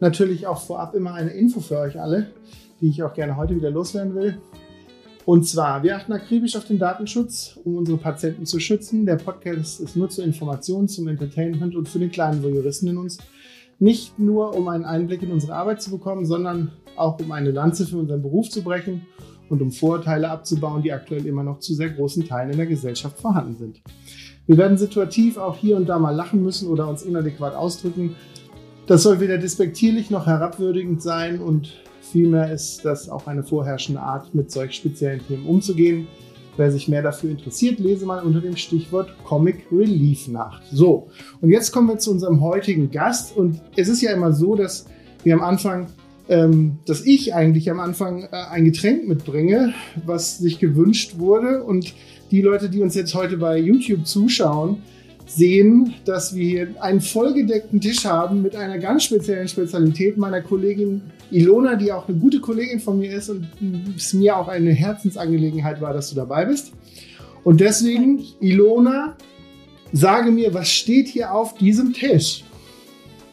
natürlich auch vorab immer eine Info für euch alle, die ich auch gerne heute wieder loswerden will. Und zwar, wir achten akribisch auf den Datenschutz, um unsere Patienten zu schützen. Der Podcast ist nur zur Information, zum Entertainment und für den kleinen Voyeuristen in uns. Nicht nur, um einen Einblick in unsere Arbeit zu bekommen, sondern auch, um eine Lanze für unseren Beruf zu brechen und um Vorurteile abzubauen, die aktuell immer noch zu sehr großen Teilen in der Gesellschaft vorhanden sind. Wir werden situativ auch hier und da mal lachen müssen oder uns inadäquat ausdrücken. Das soll weder despektierlich noch herabwürdigend sein und vielmehr ist das auch eine vorherrschende Art, mit solch speziellen Themen umzugehen. Wer sich mehr dafür interessiert, lese mal unter dem Stichwort Comic Relief nach. So, und jetzt kommen wir zu unserem heutigen Gast. Und es ist ja immer so, dass wir am Anfang ähm, dass ich eigentlich am Anfang äh, ein Getränk mitbringe, was sich gewünscht wurde. Und die Leute, die uns jetzt heute bei YouTube zuschauen, sehen, dass wir hier einen vollgedeckten Tisch haben mit einer ganz speziellen Spezialität meiner Kollegin Ilona, die auch eine gute Kollegin von mir ist und es mir auch eine Herzensangelegenheit war, dass du dabei bist. Und deswegen, Ilona, sage mir, was steht hier auf diesem Tisch?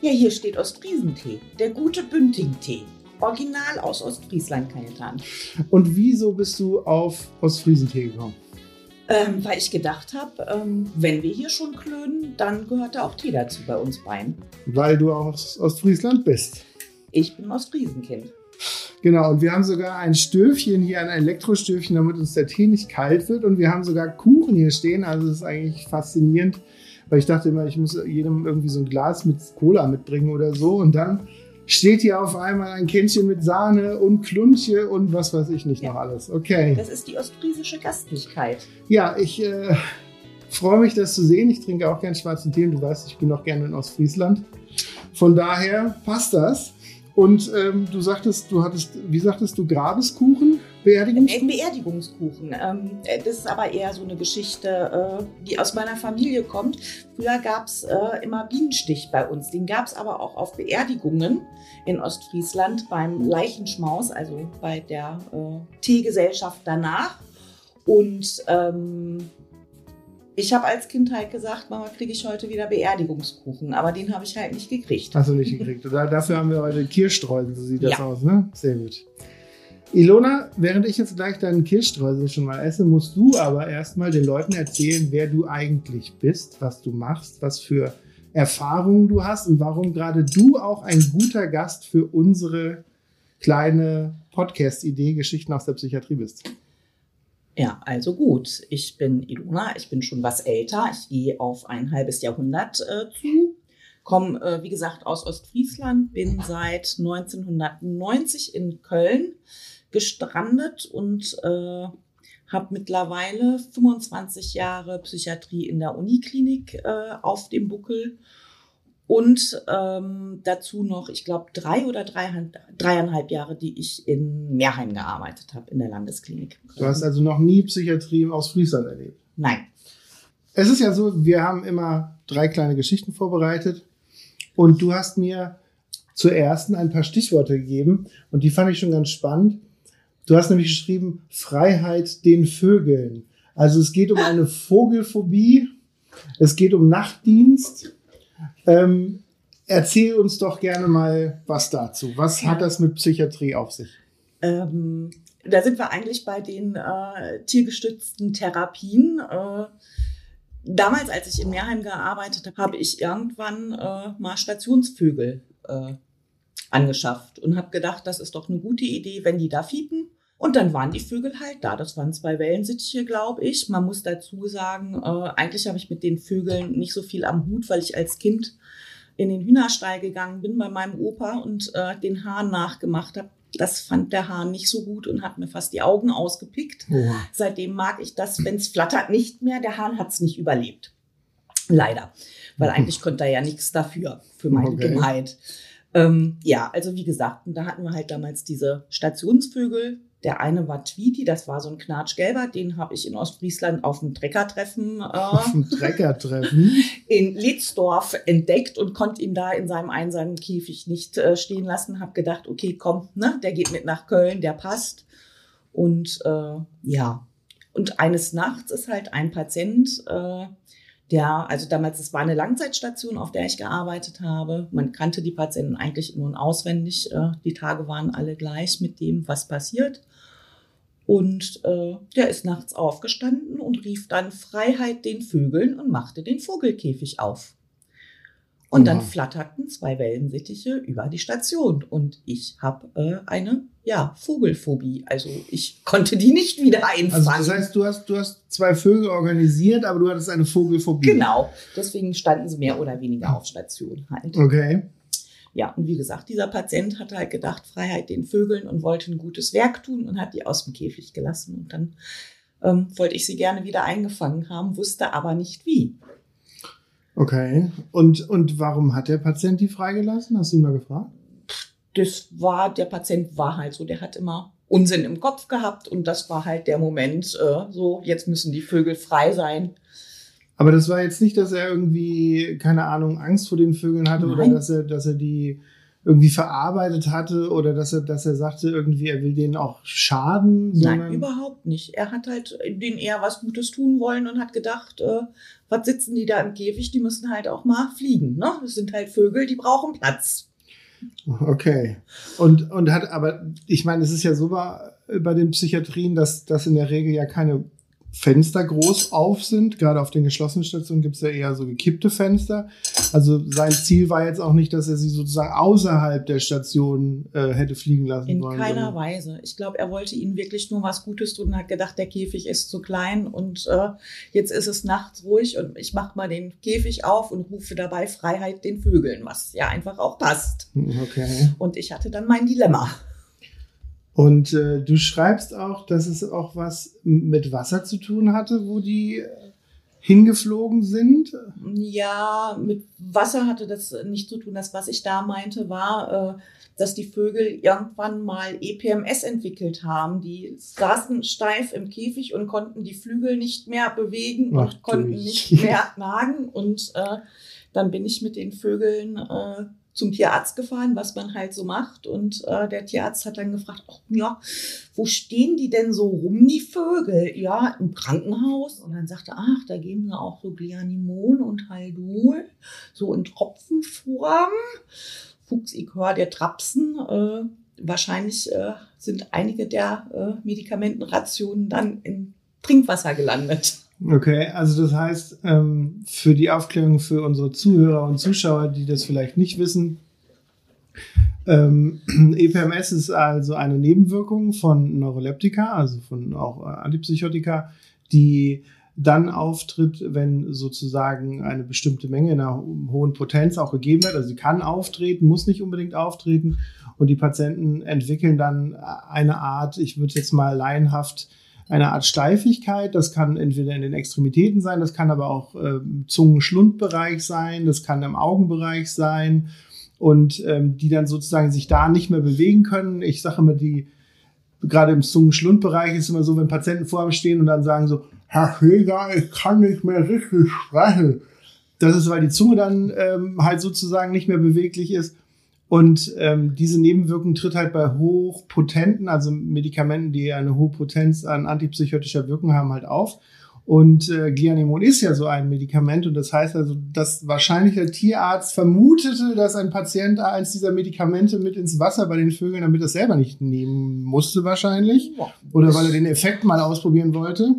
Ja, hier steht Ostfriesentee. Der gute Bünding-Tee. Original aus Ostfriesland, Kajetan. Und wieso bist du auf Ostfriesentee gekommen? Ähm, weil ich gedacht habe, ähm, wenn wir hier schon klönen, dann gehört da auch Tee dazu bei uns beiden. Weil du aus Ostfriesland bist. Ich bin Ostfriesenkind. Genau, und wir haben sogar ein Stöfchen hier, ein Elektrostöfchen, damit uns der Tee nicht kalt wird. Und wir haben sogar Kuchen hier stehen. Also es ist eigentlich faszinierend, weil ich dachte immer, ich muss jedem irgendwie so ein Glas mit Cola mitbringen oder so. Und dann steht hier auf einmal ein Kännchen mit Sahne und Klunche und was weiß ich nicht ja. noch alles. Okay. Das ist die ostfriesische Gastlichkeit. Ja, ich äh, freue mich, das zu sehen. Ich trinke auch gern schwarzen Tee und du weißt, ich bin auch gerne in Ostfriesland. Von daher passt das. Und ähm, du sagtest, du hattest, wie sagtest du, Grabeskuchen? Beerdigungskuchen? Beerdigungskuchen. Ähm, das ist aber eher so eine Geschichte, äh, die aus meiner Familie kommt. Früher gab es äh, immer Bienenstich bei uns. Den gab es aber auch auf Beerdigungen in Ostfriesland beim Leichenschmaus, also bei der äh, Teegesellschaft danach. Und ähm, ich habe als Kind halt gesagt, Mama, kriege ich heute wieder Beerdigungskuchen, aber den habe ich halt nicht gekriegt. Hast du nicht gekriegt. Dafür haben wir heute Kirschstreusel, so sieht das ja. aus, ne? Sehr gut. Ilona, während ich jetzt gleich deinen Kirschstreusel schon mal esse, musst du aber erstmal den Leuten erzählen, wer du eigentlich bist, was du machst, was für Erfahrungen du hast und warum gerade du auch ein guter Gast für unsere kleine Podcast-Idee Geschichten aus der Psychiatrie bist. Ja, also gut. Ich bin Ilona, ich bin schon was älter. Ich gehe auf ein halbes Jahrhundert äh, zu. Komme, äh, wie gesagt, aus Ostfriesland, bin seit 1990 in Köln gestrandet und äh, habe mittlerweile 25 Jahre Psychiatrie in der Uniklinik äh, auf dem Buckel und ähm, dazu noch, ich glaube, drei oder drei, dreieinhalb Jahre, die ich in Meerheim gearbeitet habe, in der Landesklinik. Du hast also noch nie Psychiatrie aus Friesland erlebt? Nein. Es ist ja so, wir haben immer drei kleine Geschichten vorbereitet und du hast mir zur ersten ein paar Stichworte gegeben und die fand ich schon ganz spannend. Du hast nämlich geschrieben, Freiheit den Vögeln. Also es geht um eine Vogelphobie, es geht um Nachtdienst ähm, erzähl uns doch gerne mal was dazu. Was hat das mit Psychiatrie auf sich? Ähm, da sind wir eigentlich bei den äh, tiergestützten Therapien. Äh, damals, als ich in Meerheim gearbeitet habe, habe ich irgendwann äh, mal Stationsvögel äh, angeschafft und habe gedacht, das ist doch eine gute Idee, wenn die da fiepen. Und dann waren die Vögel halt da. Das waren zwei Wellensittiche, glaube ich. Man muss dazu sagen, äh, eigentlich habe ich mit den Vögeln nicht so viel am Hut, weil ich als Kind in den Hühnerstall gegangen bin bei meinem Opa und äh, den Hahn nachgemacht habe. Das fand der Hahn nicht so gut und hat mir fast die Augen ausgepickt. Oh. Seitdem mag ich das, wenn es flattert, nicht mehr. Der Hahn hat es nicht überlebt. Leider. Weil eigentlich konnte er ja nichts dafür, für meine okay. Dummheit. Ähm, ja, also wie gesagt, da hatten wir halt damals diese Stationsvögel. Der eine war Tweety, das war so ein Knatschgelber, den habe ich in Ostfriesland auf dem Treckertreffen, äh, auf dem Treckertreffen in Litzdorf entdeckt und konnte ihn da in seinem einsamen Käfig nicht äh, stehen lassen. Habe gedacht, okay, komm, ne, der geht mit nach Köln, der passt. Und äh, ja, und eines Nachts ist halt ein Patient, äh, der, also damals, es war eine Langzeitstation, auf der ich gearbeitet habe. Man kannte die Patienten eigentlich nun auswendig. Äh, die Tage waren alle gleich mit dem, was passiert. Und äh, der ist nachts aufgestanden und rief dann Freiheit den Vögeln und machte den Vogelkäfig auf. Und dann flatterten zwei Wellensittiche über die Station und ich habe äh, eine ja, Vogelphobie. Also ich konnte die nicht wieder einfangen. Also das heißt, du hast, du hast zwei Vögel organisiert, aber du hattest eine Vogelphobie. Genau. Deswegen standen sie mehr oder weniger auf Station halt. Okay. Ja, und wie gesagt, dieser Patient hatte halt gedacht, Freiheit den Vögeln und wollte ein gutes Werk tun und hat die aus dem Käfig gelassen. Und dann ähm, wollte ich sie gerne wieder eingefangen haben, wusste aber nicht wie. Okay. Und, und warum hat der Patient die freigelassen? Hast du ihn mal gefragt? Das war, der Patient war halt so, der hat immer Unsinn im Kopf gehabt und das war halt der Moment, äh, so, jetzt müssen die Vögel frei sein. Aber das war jetzt nicht, dass er irgendwie, keine Ahnung, Angst vor den Vögeln hatte Nein. oder dass er, dass er die irgendwie verarbeitet hatte oder dass er, dass er sagte, irgendwie, er will denen auch schaden. Nein, überhaupt nicht. Er hat halt denen eher was Gutes tun wollen und hat gedacht, äh, was sitzen die da im Käfig? Die müssen halt auch mal fliegen. Ne? Das sind halt Vögel, die brauchen Platz. Okay. Und, und hat, aber ich meine, es ist ja so bei, bei den Psychiatrien, dass, dass in der Regel ja keine Fenster groß auf sind. Gerade auf den geschlossenen Stationen gibt es ja eher so gekippte Fenster. Also sein Ziel war jetzt auch nicht, dass er sie sozusagen außerhalb der Station äh, hätte fliegen lassen In wollen. keiner sondern- Weise. Ich glaube, er wollte ihnen wirklich nur was Gutes tun und hat gedacht, der Käfig ist zu klein und äh, jetzt ist es nachts ruhig und ich mache mal den Käfig auf und rufe dabei Freiheit den Vögeln, was ja einfach auch passt. Okay. Und ich hatte dann mein Dilemma. Und äh, du schreibst auch, dass es auch was mit Wasser zu tun hatte, wo die äh, hingeflogen sind. Ja, mit Wasser hatte das nicht zu tun. Das, was ich da meinte, war, äh, dass die Vögel irgendwann mal EPMS entwickelt haben. Die saßen steif im Käfig und konnten die Flügel nicht mehr bewegen Ach und konnten nicht mehr nagen. Und äh, dann bin ich mit den Vögeln äh, zum Tierarzt gefahren, was man halt so macht. Und äh, der Tierarzt hat dann gefragt, ach ja, wo stehen die denn so rum, die Vögel? Ja, im Krankenhaus. Und dann sagte, ach, da geben sie auch so Glianimon und Haldol, so in Tropfenform. Fuchsikör der Trapsen. Äh, wahrscheinlich äh, sind einige der äh, Medikamentenrationen dann im Trinkwasser gelandet. Okay, also das heißt, ähm, für die Aufklärung für unsere Zuhörer und Zuschauer, die das vielleicht nicht wissen, ähm, EPMS ist also eine Nebenwirkung von Neuroleptika, also von auch äh, Antipsychotika, die dann auftritt, wenn sozusagen eine bestimmte Menge in einer ho- hohen Potenz auch gegeben wird. Also sie kann auftreten, muss nicht unbedingt auftreten. Und die Patienten entwickeln dann eine Art, ich würde jetzt mal laienhaft, eine Art Steifigkeit. Das kann entweder in den Extremitäten sein, das kann aber auch im Zungen-Schlundbereich sein, das kann im Augenbereich sein und ähm, die dann sozusagen sich da nicht mehr bewegen können. Ich sage immer, die gerade im Zungen-Schlundbereich ist immer so, wenn Patienten vor einem stehen und dann sagen so, Herr Schläger, ich kann nicht mehr richtig sprechen. Das ist, weil die Zunge dann ähm, halt sozusagen nicht mehr beweglich ist. Und ähm, diese Nebenwirkung tritt halt bei hochpotenten, also Medikamenten, die eine hohe Potenz an antipsychotischer Wirkung haben, halt auf. Und äh, Glianimon ist ja so ein Medikament und das heißt also, dass wahrscheinlich der Tierarzt vermutete, dass ein Patient eins dieser Medikamente mit ins Wasser bei den Vögeln, damit er es selber nicht nehmen musste wahrscheinlich. Oder weil er den Effekt mal ausprobieren wollte.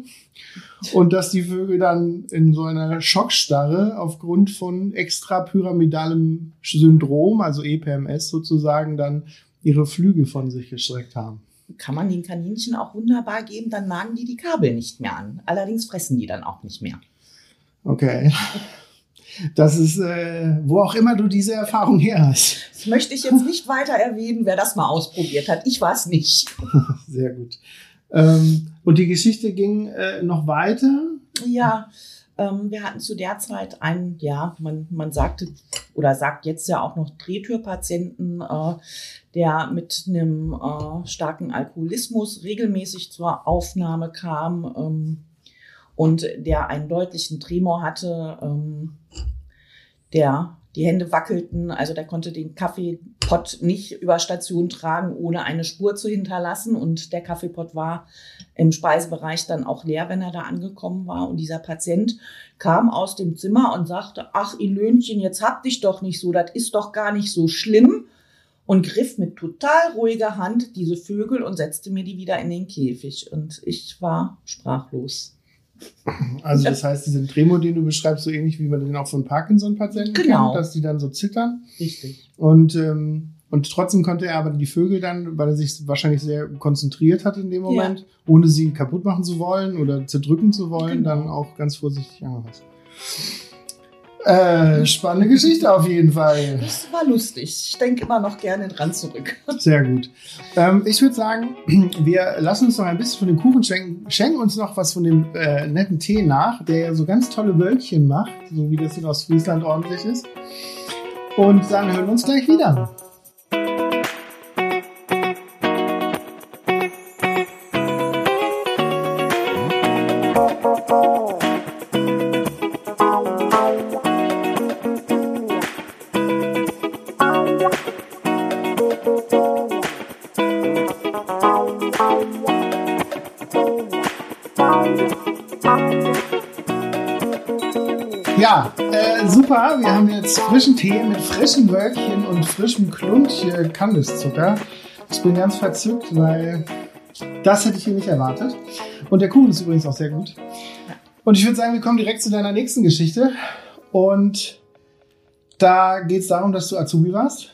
Und dass die Vögel dann in so einer Schockstarre aufgrund von extrapyramidalem Syndrom, also EPMS sozusagen, dann ihre Flügel von sich gestreckt haben. Kann man den Kaninchen auch wunderbar geben, dann nagen die die Kabel nicht mehr an. Allerdings fressen die dann auch nicht mehr. Okay. Das ist, äh, wo auch immer du diese Erfahrung her hast. Das möchte ich jetzt nicht weiter erwähnen, wer das mal ausprobiert hat. Ich war es nicht. Sehr gut. Ähm, und die Geschichte ging äh, noch weiter. Ja, ähm, wir hatten zu der Zeit einen, ja, man, man sagte oder sagt jetzt ja auch noch Drehtürpatienten, äh, der mit einem äh, starken Alkoholismus regelmäßig zur Aufnahme kam ähm, und der einen deutlichen Tremor hatte, ähm, der die Hände wackelten, also der konnte den Kaffeepott nicht über Station tragen, ohne eine Spur zu hinterlassen. Und der Kaffeepott war im Speisebereich dann auch leer, wenn er da angekommen war. Und dieser Patient kam aus dem Zimmer und sagte, ach, Ilönchen, jetzt hab dich doch nicht so, das ist doch gar nicht so schlimm. Und griff mit total ruhiger Hand diese Vögel und setzte mir die wieder in den Käfig. Und ich war sprachlos. Also das heißt, diesen Tremor, den du beschreibst, so ähnlich wie man den auch von Parkinson-Patienten Genau. kennt, dass die dann so zittern. Richtig. Und, ähm, und trotzdem konnte er aber die Vögel dann, weil er sich wahrscheinlich sehr konzentriert hat in dem Moment, ohne sie kaputt machen zu wollen oder zerdrücken zu wollen, Genau. dann auch ganz vorsichtig angefassen. Äh, spannende Geschichte auf jeden Fall. Das war lustig. Ich denke immer noch gerne dran zurück. Sehr gut. Ähm, ich würde sagen, wir lassen uns noch ein bisschen von dem Kuchen schenken, schenken uns noch was von dem äh, netten Tee nach, der ja so ganz tolle Wölkchen macht, so wie das in Ostfriesland ordentlich ist. Und dann hören wir uns gleich wieder. Frischen Tee mit frischen Wölkchen und frischem Kluntje Kandiszucker. Ich bin ganz verzückt, weil das hätte ich hier nicht erwartet. Und der Kuchen ist übrigens auch sehr gut. Und ich würde sagen, wir kommen direkt zu deiner nächsten Geschichte. Und da geht es darum, dass du Azubi warst.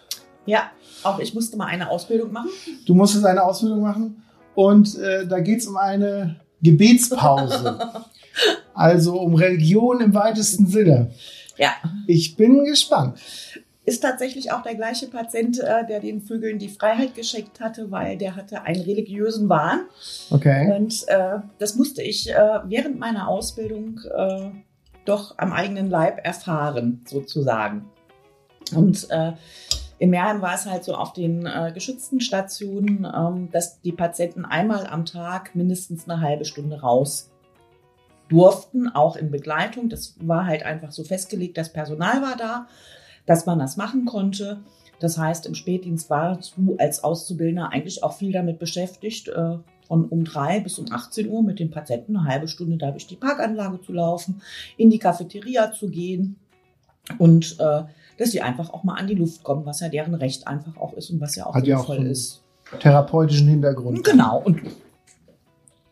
Ja, auch ich musste mal eine Ausbildung machen. Du musstest eine Ausbildung machen. Und äh, da geht es um eine Gebetspause. also um Religion im weitesten Sinne. Ja, Ich bin gespannt. ist tatsächlich auch der gleiche Patient, äh, der den Vögeln die Freiheit geschenkt hatte, weil der hatte einen religiösen Wahn. Okay. Und äh, das musste ich äh, während meiner Ausbildung äh, doch am eigenen Leib erfahren, sozusagen. Und äh, in Meerheim war es halt so auf den äh, geschützten Stationen, ähm, dass die Patienten einmal am Tag mindestens eine halbe Stunde raus durften, auch in Begleitung. Das war halt einfach so festgelegt, das Personal war da, dass man das machen konnte. Das heißt, im Spätdienst warst du als Auszubildender eigentlich auch viel damit beschäftigt, äh, von um drei bis um 18 Uhr mit den Patienten eine halbe Stunde da durch die Parkanlage zu laufen, in die Cafeteria zu gehen und äh, dass sie einfach auch mal an die Luft kommen, was ja deren Recht einfach auch ist und was ja auch Hat ja auch sinnvoll so ist. Therapeutischen Hintergrund. Genau. Und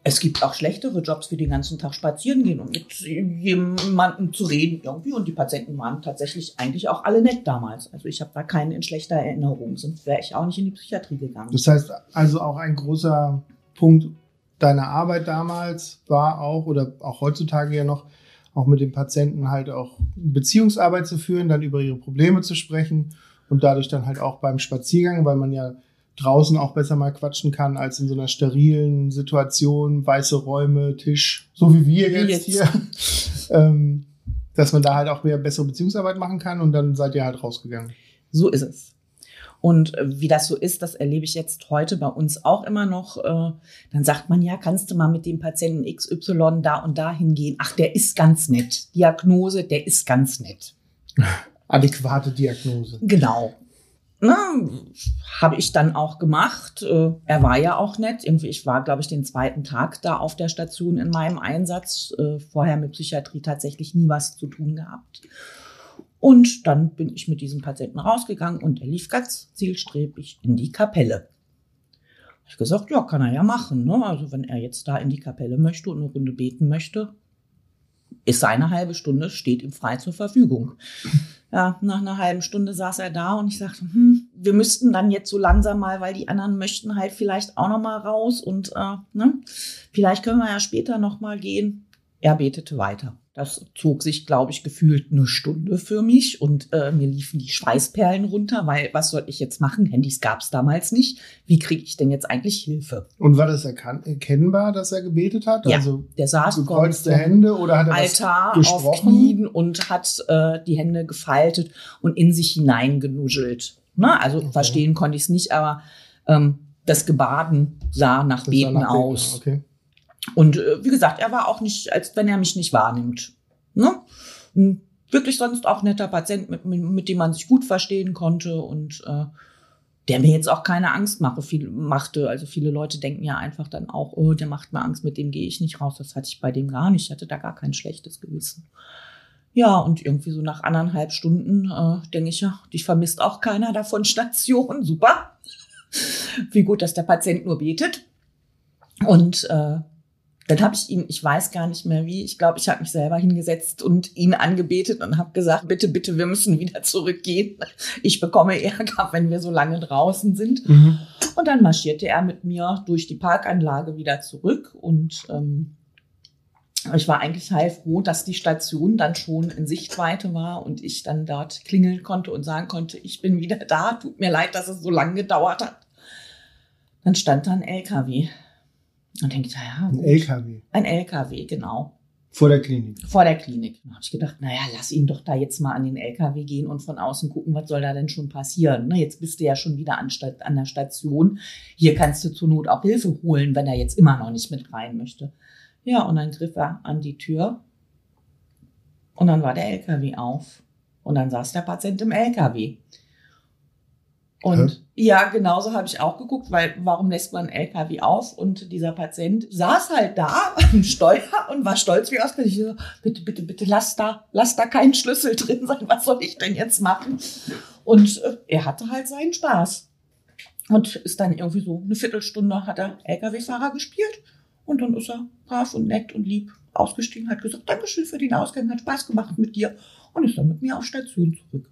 es gibt auch schlechtere Jobs, wie den ganzen Tag spazieren gehen und mit jemandem zu reden irgendwie. Und die Patienten waren tatsächlich eigentlich auch alle nett damals. Also ich habe da keinen in schlechter Erinnerung. Sonst wäre ich auch nicht in die Psychiatrie gegangen. Das heißt also auch ein großer Punkt deiner Arbeit damals war auch oder auch heutzutage ja noch auch mit den Patienten halt auch Beziehungsarbeit zu führen, dann über ihre Probleme zu sprechen und dadurch dann halt auch beim Spaziergang, weil man ja draußen auch besser mal quatschen kann als in so einer sterilen Situation, weiße Räume, Tisch, so wie wir jetzt, jetzt. hier, ähm, dass man da halt auch mehr bessere Beziehungsarbeit machen kann und dann seid ihr halt rausgegangen. So ist es. Und wie das so ist, das erlebe ich jetzt heute bei uns auch immer noch. Äh, Dann sagt man, ja, kannst du mal mit dem Patienten XY da und da hingehen? Ach, der ist ganz nett. Diagnose, der ist ganz nett. Adäquate Diagnose. Genau. Na, habe ich dann auch gemacht. Äh, Er war ja auch nett. Irgendwie, ich war, glaube ich, den zweiten Tag da auf der Station in meinem Einsatz. Äh, Vorher mit Psychiatrie tatsächlich nie was zu tun gehabt. Und dann bin ich mit diesem Patienten rausgegangen und er lief ganz zielstrebig in die Kapelle. Ich gesagt, ja, kann er ja machen. Ne? Also wenn er jetzt da in die Kapelle möchte und eine Runde beten möchte, ist seine halbe Stunde, steht ihm frei zur Verfügung. Ja, nach einer halben Stunde saß er da und ich sagte, hm, wir müssten dann jetzt so langsam mal, weil die anderen möchten halt vielleicht auch noch mal raus und äh, ne, vielleicht können wir ja später noch mal gehen. Er betete weiter. Das zog sich, glaube ich, gefühlt eine Stunde für mich und äh, mir liefen die Schweißperlen runter, weil was soll ich jetzt machen? Handys gab es damals nicht. Wie kriege ich denn jetzt eigentlich Hilfe? Und war das erkennbar, dass er gebetet hat? Ja, also der saß gekreuzte Hände oder hat er Altar was auf gesprochen? Knien und hat äh, die Hände gefaltet und in sich hineingenuschelt. Ne? Also Okay. verstehen konnte ich es nicht, aber ähm, das Gebaden sah nach Das sah Beten nach aus. Okay. Und äh, wie gesagt, er war auch nicht, als wenn er mich nicht wahrnimmt. Ne? Wirklich sonst auch netter Patient, mit, mit, mit dem man sich gut verstehen konnte und äh, der mir jetzt auch keine Angst mache, viel, machte. Also viele Leute denken ja einfach dann auch, oh, der macht mir Angst, mit dem gehe ich nicht raus. Das hatte ich bei dem gar nicht. Ich hatte da gar kein schlechtes Gewissen. Ja, und irgendwie so nach anderthalb Stunden äh, denke ich, ja, dich vermisst auch keiner davon Station. Super. Wie gut, dass der Patient nur betet. Und äh, dann habe ich ihn, ich weiß gar nicht mehr wie, ich glaube, ich habe mich selber hingesetzt und ihn angebetet und habe gesagt, bitte, bitte, wir müssen wieder zurückgehen. Ich bekomme Ärger, wenn wir so lange draußen sind. Mhm. Und dann marschierte er mit mir durch die Parkanlage wieder zurück und ähm, ich war eigentlich heilfroh, dass die Station dann schon in Sichtweite war und ich dann dort klingeln konnte und sagen konnte, ich bin wieder da, tut mir leid, dass es so lange gedauert hat. Dann stand da ein LKW. Und denke ich, ja, Ein. LKW ein LKW, genau vor der Klinik. vor der Klinik. Da habe ich gedacht, naja, lass ihn doch da jetzt mal an den LKW gehen und von außen gucken, was soll da denn schon passieren. Ne, jetzt bist du ja schon wieder an, an der Station. Hier kannst du zur Not auch Hilfe holen, wenn er jetzt immer noch nicht mit rein möchte. Ja, und dann griff er an die Tür und dann war der LKW auf und dann saß der Patient im LKW. Und ja, genauso habe ich auch geguckt, weil warum lässt man einen LKW auf? Und dieser Patient saß halt da am Steuer und war stolz wie ausgerechnet. Ich so, bitte, bitte, bitte, lass da, lass da keinen Schlüssel drin sein. Was soll ich denn jetzt machen? Und äh, er hatte halt seinen Spaß. Und ist dann irgendwie so eine Viertelstunde hat er LKW-Fahrer gespielt. Und dann ist er brav und nett und lieb ausgestiegen, hat gesagt, Dankeschön für den Ausgang, hat Spaß gemacht mit dir. Und ist dann mit mir auf Station zurück.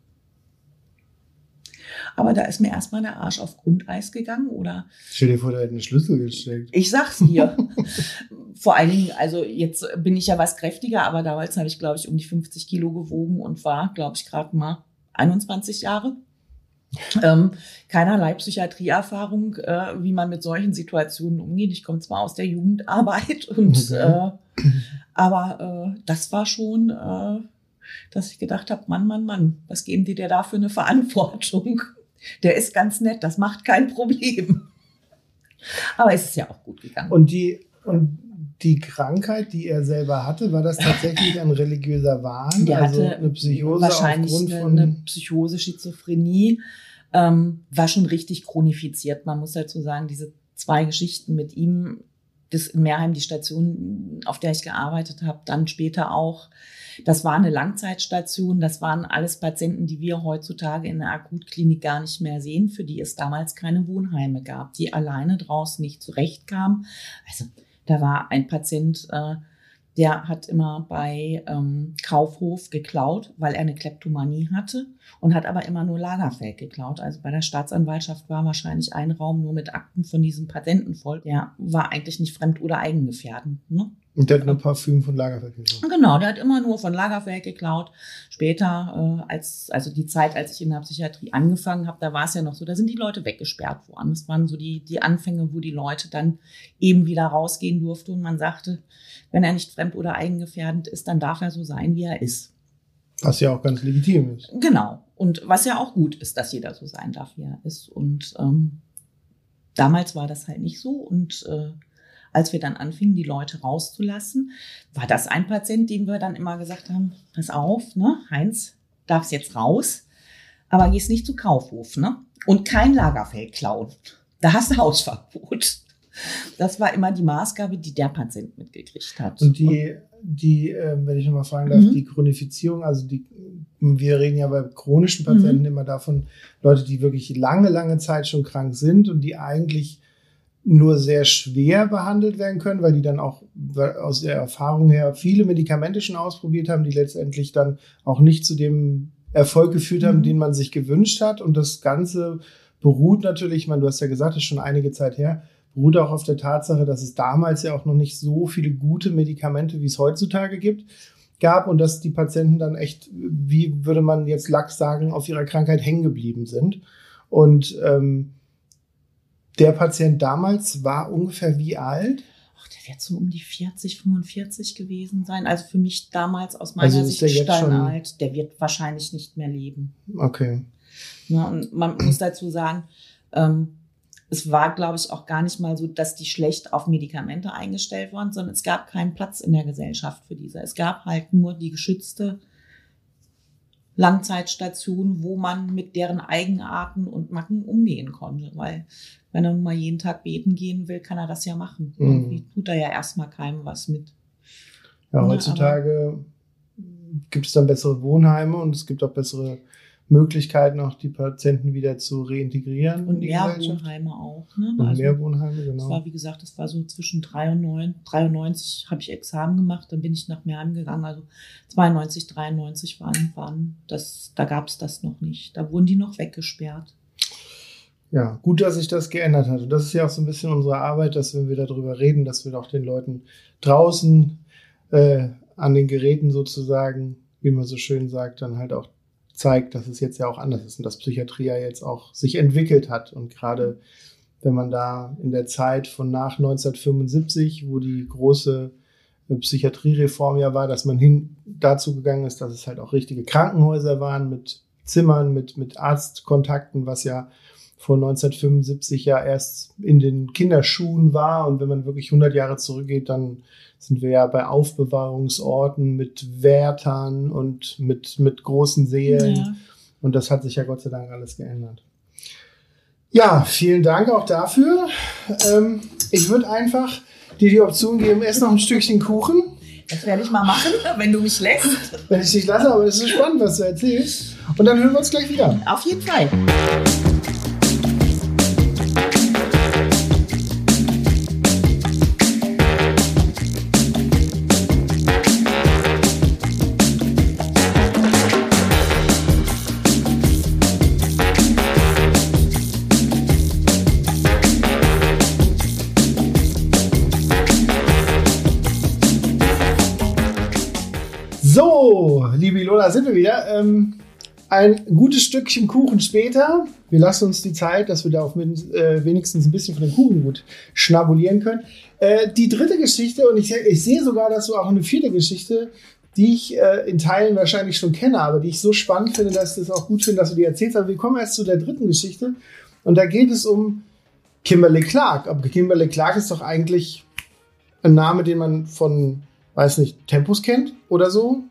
Aber da ist mir erstmal der Arsch auf Grundeis gegangen oder Stell dir vor, da hätte einen Schlüssel gesteckt. ich sag's dir. Vor allen Dingen, also jetzt bin ich ja was kräftiger, aber damals habe ich, glaube ich, um die 50 Kilo gewogen und war, glaube ich, gerade mal 21 Jahre. Ähm, keinerlei Psychiatrieerfahrung, äh, wie man mit solchen Situationen umgeht. Ich komme zwar aus der Jugendarbeit und Okay. äh, aber äh, das war schon, äh, dass ich gedacht habe, Mann, Mann, Mann, was geben die dir da für eine Verantwortung? Der ist ganz nett, das macht kein Problem. Aber es ist ja auch gut gegangen. Und die, und die Krankheit, die er selber hatte, war das tatsächlich ein religiöser Wahn? Der also hatte eine Psychose wahrscheinlich aufgrund eine, von. eine Psychose, Schizophrenie, ähm, war schon richtig chronifiziert. Man muss dazu sagen, diese zwei Geschichten mit ihm, das in Meerheim, die Station, auf der ich gearbeitet habe, dann später auch, das war eine Langzeitstation, das waren alles Patienten, die wir heutzutage in der Akutklinik gar nicht mehr sehen, für die es damals keine Wohnheime gab, die alleine draußen nicht zurechtkamen. Also da war ein Patient, äh, der hat immer bei ähm, Kaufhof geklaut, weil er eine Kleptomanie hatte und hat aber immer nur Lagerfeld geklaut. Also bei der Staatsanwaltschaft war wahrscheinlich ein Raum nur mit Akten von diesem Patenten voll. Der war eigentlich nicht fremd- oder eigengefährdend. Ne? Und der hat nur Parfüm von Lagerfeld gekauft. Genau, der hat immer nur von Lagerfeld geklaut. Später, äh, als, also die Zeit, als ich in der Psychiatrie angefangen habe, da war es ja noch so, da sind die Leute weggesperrt worden. Das waren so die, die Anfänge, wo die Leute dann eben wieder rausgehen durften und man sagte, wenn er nicht fremd- oder eigengefährdend ist, dann darf er so sein, wie er ist. Was ja auch ganz legitim ist. Genau. Und was ja auch gut ist, dass jeder so sein darf, wie er ist. Und ähm, damals war das halt nicht so. Und äh, als wir dann anfingen, die Leute rauszulassen, war das ein Patient, dem wir dann immer gesagt haben, pass auf, ne, Heinz, darfst jetzt raus, aber gehst nicht zu Kaufhof, ne? Und kein Lagerfeld klauen. Da hast du Hausverbot. Das war immer die Maßgabe, die der Patient mitgekriegt hat. Und die, die, äh, wenn ich nochmal fragen darf, Mhm. die Chronifizierung, also die, wir reden ja bei chronischen Patienten Mhm. immer davon, Leute, die wirklich lange, lange Zeit schon krank sind und die eigentlich nur sehr schwer behandelt werden können, weil die dann auch aus der Erfahrung her viele Medikamente schon ausprobiert haben, die letztendlich dann auch nicht zu dem Erfolg geführt haben, Mhm. den man sich gewünscht hat. Und das Ganze beruht natürlich, ich meine, du hast ja gesagt, das ist schon einige Zeit her, beruht auch auf der Tatsache, dass es damals ja auch noch nicht so viele gute Medikamente, wie es heutzutage gibt. gab und dass die Patienten dann echt, wie würde man jetzt lax sagen, auf ihrer Krankheit hängen geblieben sind. Und ähm, der Patient damals war ungefähr wie alt? Ach, der wird so um die 40, 45 gewesen sein. Also für mich damals aus meiner also Sicht der steinalt. Der wird wahrscheinlich nicht mehr leben. Okay. Ja, und man muss dazu sagen, ähm, es war, glaube ich, auch gar nicht mal so, dass die schlecht auf Medikamente eingestellt waren, sondern es gab keinen Platz in der Gesellschaft für diese. Es gab halt nur die geschützte Langzeitstation, wo man mit deren Eigenarten und Macken umgehen konnte. Weil wenn er nun mal jeden Tag beten gehen will, kann er das ja machen. Mhm. Irgendwie tut er ja erstmal keinem was mit. Ja, heutzutage gibt es dann bessere Wohnheime und es gibt auch bessere Möglichkeiten, auch die Patienten wieder zu reintegrieren. Und mehr Wohnheime auch. Ne? Und also, mehr Wohnheime, genau. Das war, wie gesagt, das war so zwischen 3 und 9. 93 habe ich Examen gemacht, dann bin ich nach Meerheim gegangen. Also 92, 93 waren, waren das, da gab es das noch nicht. Da wurden die noch weggesperrt. Ja, gut, dass sich das geändert hat. Und das ist ja auch so ein bisschen unsere Arbeit, dass wenn wir darüber reden, dass wir auch den Leuten draußen äh, an den Geräten sozusagen, wie man so schön sagt, dann halt auch zeigt, dass es jetzt ja auch anders ist und dass Psychiatrie ja jetzt auch sich entwickelt hat. Und gerade wenn man da in der Zeit von nach 1975, wo die große äh, Psychiatriereform ja war, dass man hin dazu gegangen ist, dass es halt auch richtige Krankenhäuser waren mit Zimmern, mit, mit Arztkontakten, was ja vor 1975 ja erst in den Kinderschuhen war. Und wenn man wirklich 100 Jahre zurückgeht, dann sind wir ja bei Aufbewahrungsorten mit Wärtern und mit, mit großen Seelen. Ja. Und das hat sich ja Gott sei Dank alles geändert. Ja, vielen Dank auch dafür. Ähm, ich würde einfach dir die Option geben, erst noch ein Stückchen Kuchen. Das werde ich mal machen, wenn du mich lässt. Wenn ich dich lasse, aber es ist spannend, was du erzählst. Und dann hören wir uns gleich wieder. Auf jeden Fall. Ilona, sind wir wieder. Ähm, ein gutes Stückchen Kuchen später. Wir lassen uns die Zeit, dass wir da auch mit, äh, wenigstens ein bisschen von dem Kuchen gut schnabulieren können. Äh, die dritte Geschichte, und ich, ich, sehe sogar, dass du auch eine vierte Geschichte, die ich äh, in Teilen wahrscheinlich schon kenne, aber die ich so spannend finde, dass ich es auch gut finde, dass du die erzählst. Aber wir kommen erst zu der dritten Geschichte. Und da geht es um Kimberly Clark. Aber Kimberly Clark ist doch eigentlich ein Name, den man von, weiß nicht, Tempus kennt oder so.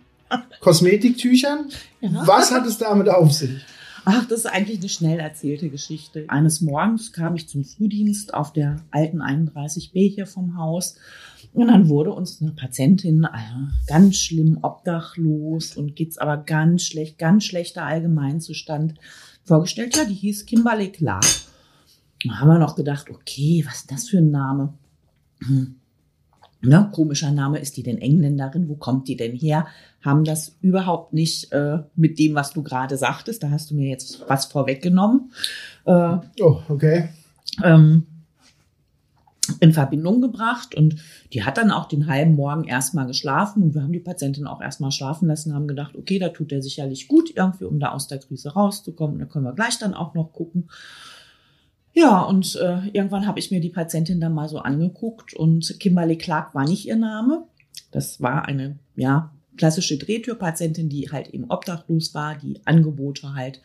Kosmetiktüchern. Ja. Was hat es damit auf sich? Ach, das ist eigentlich eine schnell erzählte Geschichte. Eines Morgens kam ich zum Frühdienst auf der alten 31b hier vom Haus. Und dann wurde uns eine Patientin äh, ganz schlimm obdachlos und geht's aber ganz schlecht, ganz schlechter Allgemeinzustand vorgestellt. Ja, die hieß Kimberly Clark. Da haben wir noch gedacht, okay, was ist das für ein Name? Hm. Ne, komischer Name, ist die denn Engländerin? Wo kommt die denn her? Haben das überhaupt nicht äh, mit dem, was du gerade sagtest. Da hast du mir jetzt was vorweggenommen. Äh, oh, okay. Ähm, in Verbindung gebracht und die hat dann auch den halben Morgen erstmal geschlafen und wir haben die Patientin auch erstmal schlafen lassen, haben gedacht, okay, da tut er sicherlich gut irgendwie, um da aus der Krise rauszukommen. Da können wir gleich dann auch noch gucken. Ja, und äh, irgendwann habe ich mir die Patientin dann mal so angeguckt und Kimberly Clark war nicht ihr Name. Das war eine, ja, klassische Drehtürpatientin, die halt eben obdachlos war, die Angebote halt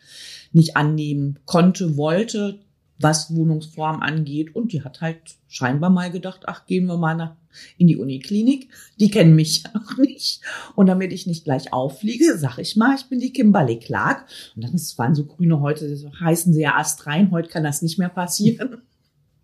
nicht annehmen konnte, wollte, was Wohnungsform angeht. Und die hat halt scheinbar mal gedacht, ach, gehen wir mal nach, in die Uniklinik. Die kennen mich ja noch nicht. Und damit ich nicht gleich auffliege, sag ich mal, ich bin die Kimberly Clark. Und dann waren so grüne heute, heißen sie ja astrein. Heute kann das nicht mehr passieren.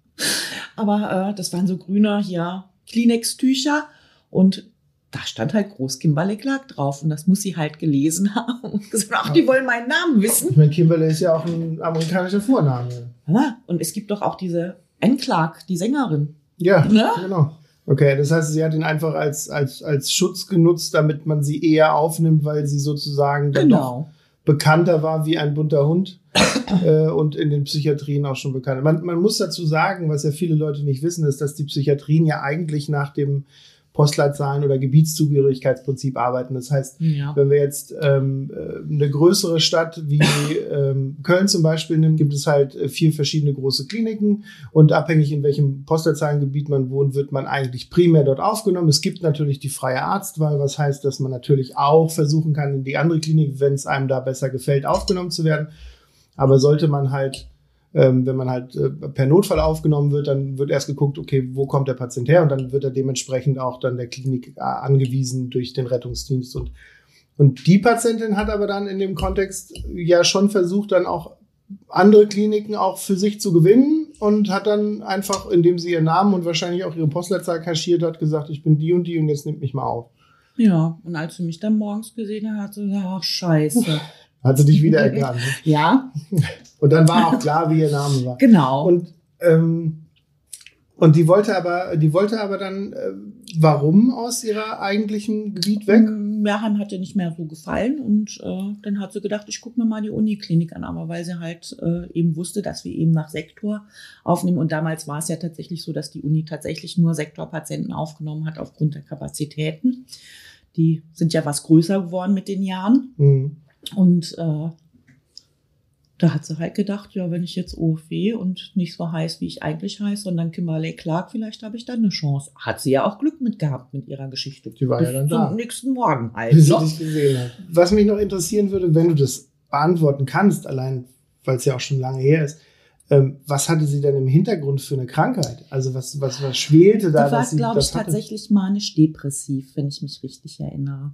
Aber äh, das waren so grüne hier Kleenex-Tücher. Und da stand halt groß Kimberly Clark drauf und das muss sie halt gelesen haben und gesagt, ach, die wollen meinen Namen wissen. Ich meine, Kimberly ist ja auch ein amerikanischer Vorname. Ja, und es gibt doch auch diese Anne Clark, die Sängerin. Ja, ne? genau. Okay, das heißt, sie hat ihn einfach als, als, als Schutz genutzt, damit man sie eher aufnimmt, weil sie sozusagen dann genau. doch bekannter war wie ein bunter Hund äh, und in den Psychiatrien auch schon bekannt. Man, man muss dazu sagen, was ja viele Leute nicht wissen, ist, dass die Psychiatrien ja eigentlich nach dem Postleitzahlen oder Gebietszugehörigkeitsprinzip arbeiten. Das heißt, ja. wenn wir jetzt ähm, äh, eine größere Stadt wie ähm, Köln zum Beispiel nehmen, gibt es halt äh, vier verschiedene große Kliniken und abhängig in welchem Postleitzahlengebiet man wohnt, wird man eigentlich primär dort aufgenommen. Es gibt natürlich die freie Arztwahl, was heißt, dass man natürlich auch versuchen kann, in die andere Klinik, wenn es einem da besser gefällt, aufgenommen zu werden. Aber sollte man halt wenn man halt äh, per Notfall aufgenommen wird, dann wird erst geguckt, okay, wo kommt der Patient her und dann wird er dementsprechend auch dann der Klinik äh, angewiesen durch den Rettungsdienst und und die Patientin hat aber dann in dem Kontext ja schon versucht, dann auch andere Kliniken auch für sich zu gewinnen und hat dann einfach, indem sie ihren Namen und wahrscheinlich auch ihre Postleitzahl kaschiert hat, gesagt, ich bin die und die und jetzt nimmt mich mal auf. Ja, und als sie mich dann morgens gesehen hat, hat sie gesagt, ach scheiße. Hat sie dich wiedererkannt. ja. Und dann war auch klar, wie ihr Name war. Genau. Und, ähm, und die wollte aber, die wollte aber dann, äh, warum aus ihrer eigentlichen Gebiet weg? Mehrheim hat ihr nicht mehr so gefallen und äh, dann hat sie gedacht, ich gucke mir mal die Uniklinik an, aber weil sie halt äh, eben wusste, dass wir eben nach Sektor aufnehmen und damals war es ja tatsächlich so, dass die Uni tatsächlich nur Sektorpatienten aufgenommen hat aufgrund der Kapazitäten. Die sind ja was größer geworden mit den Jahren. Mhm. Und äh, da hat sie halt gedacht, ja, wenn ich jetzt OFW und nicht so heiß, wie ich eigentlich heiße, sondern Kimberley Clark, vielleicht habe ich dann eine Chance. Hat sie ja auch Glück mit gehabt mit ihrer Geschichte. Die war Bis ja dann da. nächsten Morgen halt. Bis sie dich gesehen hat. Was mich noch interessieren würde, wenn du das beantworten kannst, allein weil es ja auch schon lange her ist, ähm, was hatte sie denn im Hintergrund für eine Krankheit? Also was, was, was schwelte da? Sie war, glaube ich, tatsächlich manisch-depressiv, wenn ich mich richtig erinnere.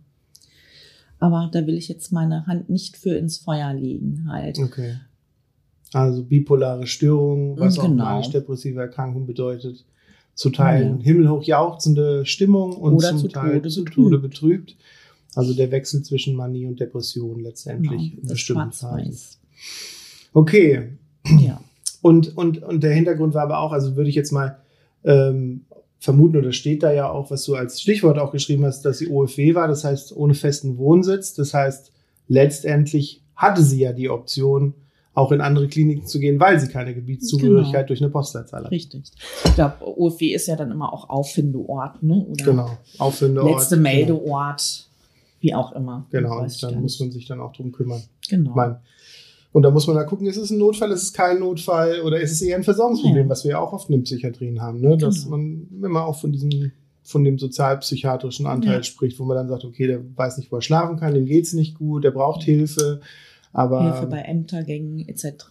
Aber da will ich jetzt meine Hand nicht für ins Feuer legen halt. Okay. Also bipolare Störung, was genau. auch manisch-depressive Erkrankung bedeutet. Zu Teilen ja. himmelhoch jauchzende Stimmung und Oder zum zu Teil Tode zu Tode betrübt. Also der Wechsel zwischen Manie und Depression letztendlich genau, in bestimmten Phasen. Okay. Ja. Und, und, und der Hintergrund war aber auch, also würde ich jetzt mal ähm, vermuten, oder steht da ja auch, was du als Stichwort auch geschrieben hast, dass sie OFW war, das heißt ohne festen Wohnsitz. Das heißt, letztendlich hatte sie ja die Option, auch in andere Kliniken zu gehen, weil sie keine Gebietszugehörigkeit genau. durch eine Postleitzahl hat. Richtig. Ich glaube, OFW ist ja dann immer auch Auffindeort, ne? Oder genau, Auffindeort. Letzte genau. Meldeort, genau. wie auch immer. Genau, und dann muss man sich dann auch drum kümmern. Genau. Mein, und da muss man da gucken, ist es ein Notfall, ist es kein Notfall oder ist es eher ein Versorgungsproblem, ja. was wir ja auch oft in den Psychiatrien haben, ne? dass genau. man immer auch von diesem von dem sozialpsychiatrischen Anteil ja. spricht, wo man dann sagt, okay, der weiß nicht, wo er schlafen kann, dem geht's nicht gut, der braucht Hilfe, aber Hilfe bei Ämtergängen etc.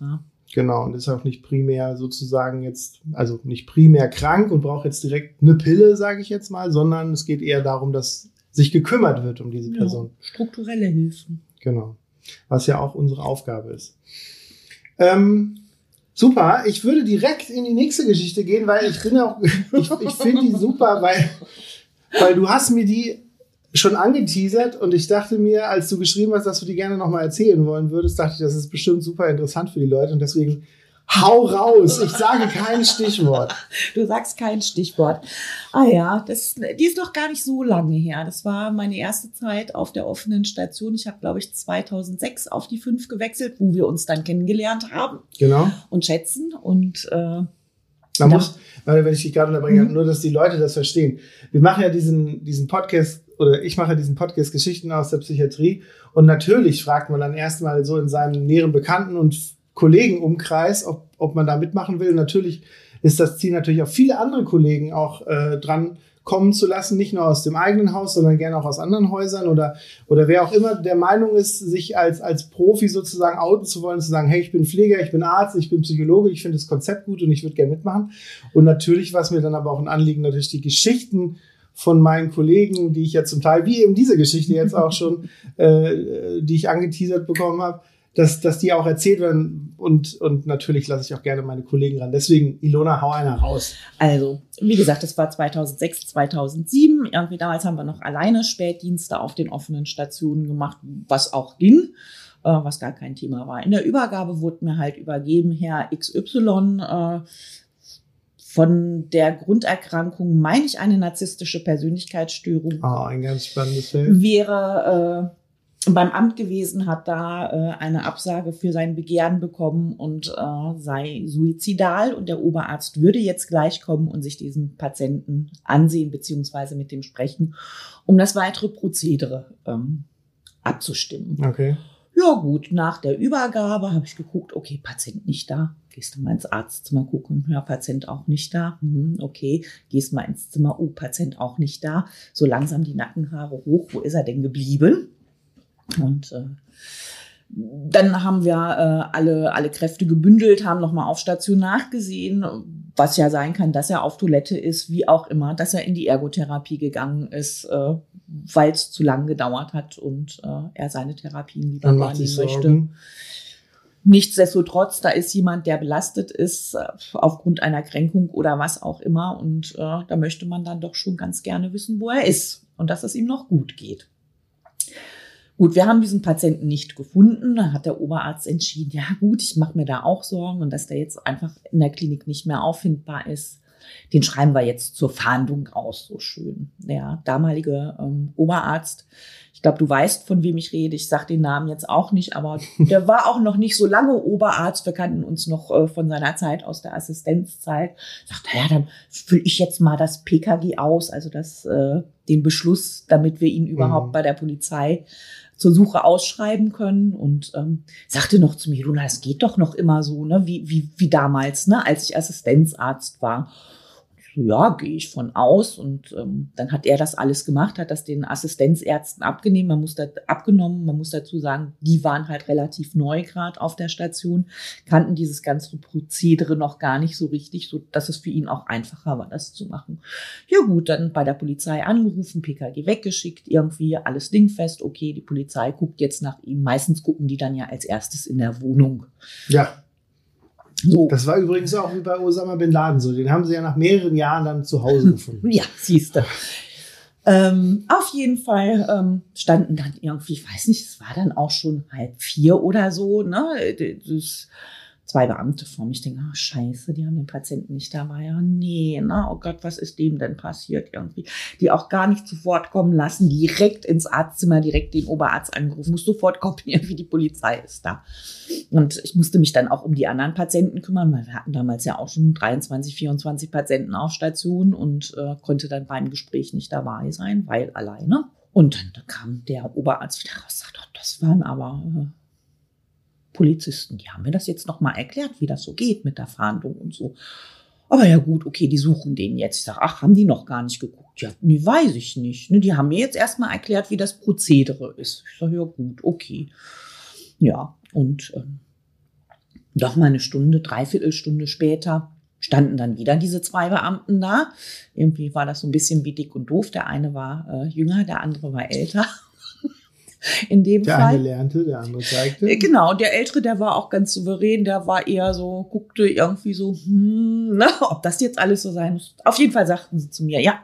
Genau, und ist auch nicht primär sozusagen jetzt, also nicht primär krank und braucht jetzt direkt eine Pille, sage ich jetzt mal, sondern es geht eher darum, dass sich gekümmert wird um diese Person. Ja, strukturelle Hilfen. Genau was ja auch unsere Aufgabe ist. Ähm, super, ich würde direkt in die nächste Geschichte gehen, weil ich bin auch, ich, ich finde die super, weil, weil du hast mir die schon angeteasert und ich dachte mir, als du geschrieben hast, dass du die gerne nochmal erzählen wollen würdest, dachte ich, das ist bestimmt super interessant für die Leute und deswegen Hau raus, ich sage kein Stichwort. Du sagst kein Stichwort. Ah ja, das, die ist doch gar nicht so lange her. Das war meine erste Zeit auf der offenen Station. Ich habe, glaube ich, 2006 auf die 5 gewechselt, wo wir uns dann kennengelernt haben. Genau. Und schätzen. Und äh, man muss, weil wenn ich dich gerade unterbringe, mhm. nur dass die Leute das verstehen. Wir machen ja diesen, diesen Podcast oder ich mache diesen Podcast Geschichten aus der Psychiatrie und natürlich fragt man dann erstmal so in seinem näheren Bekannten und Kollegenumkreis, ob, ob man da mitmachen will. Natürlich ist das Ziel natürlich auch viele andere Kollegen auch äh, dran kommen zu lassen, nicht nur aus dem eigenen Haus, sondern gerne auch aus anderen Häusern oder, oder wer auch immer der Meinung ist, sich als, als Profi sozusagen outen zu wollen, zu sagen, hey, ich bin Pfleger, ich bin Arzt, ich bin Psychologe, ich finde das Konzept gut und ich würde gerne mitmachen. Und natürlich was mir dann aber auch ein Anliegen, natürlich die Geschichten von meinen Kollegen, die ich ja zum Teil, wie eben diese Geschichte jetzt auch schon, äh, die ich angeteasert bekommen habe, dass, dass die auch erzählt werden und, und natürlich lasse ich auch gerne meine Kollegen ran. Deswegen, Ilona, hau einer raus. Also, wie gesagt, das war 2006, 2007. Irgendwie damals haben wir noch alleine Spätdienste auf den offenen Stationen gemacht, was auch ging, äh, was gar kein Thema war. In der Übergabe wurde mir halt übergeben, Herr XY, äh, von der Grunderkrankung meine ich eine narzisstische Persönlichkeitsstörung. Ah, ein ganz spannendes Feld. Wäre äh, beim Amt gewesen, hat da äh, eine Absage für sein Begehren bekommen und äh, sei suizidal. Und der Oberarzt würde jetzt gleich kommen und sich diesen Patienten ansehen beziehungsweise mit dem sprechen, um das weitere Prozedere ähm, abzustimmen. Okay. Ja gut, nach der Übergabe habe ich geguckt, okay, Patient nicht da. Gehst du mal ins Arztzimmer gucken, ja, Patient auch nicht da. Hm, okay, gehst mal ins Zimmer, oh, Patient auch nicht da. So langsam die Nackenhaare hoch, wo ist er denn geblieben? Und äh, dann haben wir äh, alle, alle Kräfte gebündelt, haben nochmal auf Station nachgesehen, was ja sein kann, dass er auf Toilette ist, wie auch immer, dass er in die Ergotherapie gegangen ist, äh, weil es zu lang gedauert hat und äh, er seine Therapien lieber wahrnehmen möchte. Nichtsdestotrotz, da ist jemand, der belastet ist äh, aufgrund einer Kränkung oder was auch immer. Und äh, da möchte man dann doch schon ganz gerne wissen, wo er ist und dass es ihm noch gut geht. Gut, wir haben diesen Patienten nicht gefunden. Da hat der Oberarzt entschieden, ja gut, ich mache mir da auch Sorgen und dass der jetzt einfach in der Klinik nicht mehr auffindbar ist. Den schreiben wir jetzt zur Fahndung aus, so schön. Der damalige ähm, Oberarzt, ich glaube, du weißt, von wem ich rede. Ich sage den Namen jetzt auch nicht, aber der war auch noch nicht so lange Oberarzt. Wir kannten uns noch äh, von seiner Zeit aus der Assistenzzeit. Sagt, ja, dann fülle ich jetzt mal das PKG aus, also das, äh, den Beschluss, damit wir ihn überhaupt mhm. bei der Polizei zur Suche ausschreiben können. Und ähm, sagte noch zu mir, Luna, das geht doch noch immer so, ne, wie, wie, wie damals, ne, als ich Assistenzarzt war ja, gehe ich von aus. Und ähm, dann hat er das alles gemacht, hat das den Assistenzärzten abgenommen. Man muss da, abgenommen. Man muss dazu sagen, die waren halt relativ neu gerade auf der Station, kannten dieses ganze Prozedere noch gar nicht so richtig, so dass es für ihn auch einfacher war, das zu machen. Ja gut, dann bei der Polizei angerufen, PKG weggeschickt, irgendwie alles dingfest. Okay, die Polizei guckt jetzt nach ihm. Meistens gucken die dann ja als erstes in der Wohnung. Ja. So. Das war übrigens auch wie bei Osama Bin Laden so. Den haben sie ja nach mehreren Jahren dann zu Hause gefunden. ja, siehst du. Ähm, auf jeden Fall ähm, standen dann irgendwie, ich weiß nicht, es war dann auch schon halb vier oder so, ne? Das, zwei Beamte vor mich denken, oh, scheiße, die haben den Patienten nicht dabei. Ja, nee, na, oh Gott, was ist dem denn passiert irgendwie? Die auch gar nicht zu Wort kommen lassen, direkt ins Arztzimmer, direkt den Oberarzt angerufen, muss sofort kommen, irgendwie die Polizei ist da. Und ich musste mich dann auch um die anderen Patienten kümmern, weil wir hatten damals ja auch schon 23, 24 Patienten auf Station und äh, konnte dann beim Gespräch nicht dabei sein, weil alleine. Und dann kam der Oberarzt wieder raus, sagt, oh, das waren aber äh, Polizisten, die haben mir das jetzt nochmal erklärt, wie das so geht mit der Fahndung und so. Aber ja gut, okay, die suchen den jetzt. Ich sage, ach, haben die noch gar nicht geguckt? Ja, nee, weiß ich nicht. Ne, die haben mir jetzt erstmal erklärt, wie das Prozedere ist. Ich sage, ja gut, okay. Ja, und ähm, doch mal eine Stunde, dreiviertel Stunde später standen dann wieder diese zwei Beamten da. Irgendwie war das so ein bisschen wie dick und doof. Der eine war äh, jünger, der andere war älter in dem der Fall. Der eine lernte, der andere zeigte. Äh, genau, der Ältere, der war auch ganz souverän, der war eher so, guckte irgendwie so, hm, na, ob das jetzt alles so sein muss. Auf jeden Fall sagten sie zu mir, ja,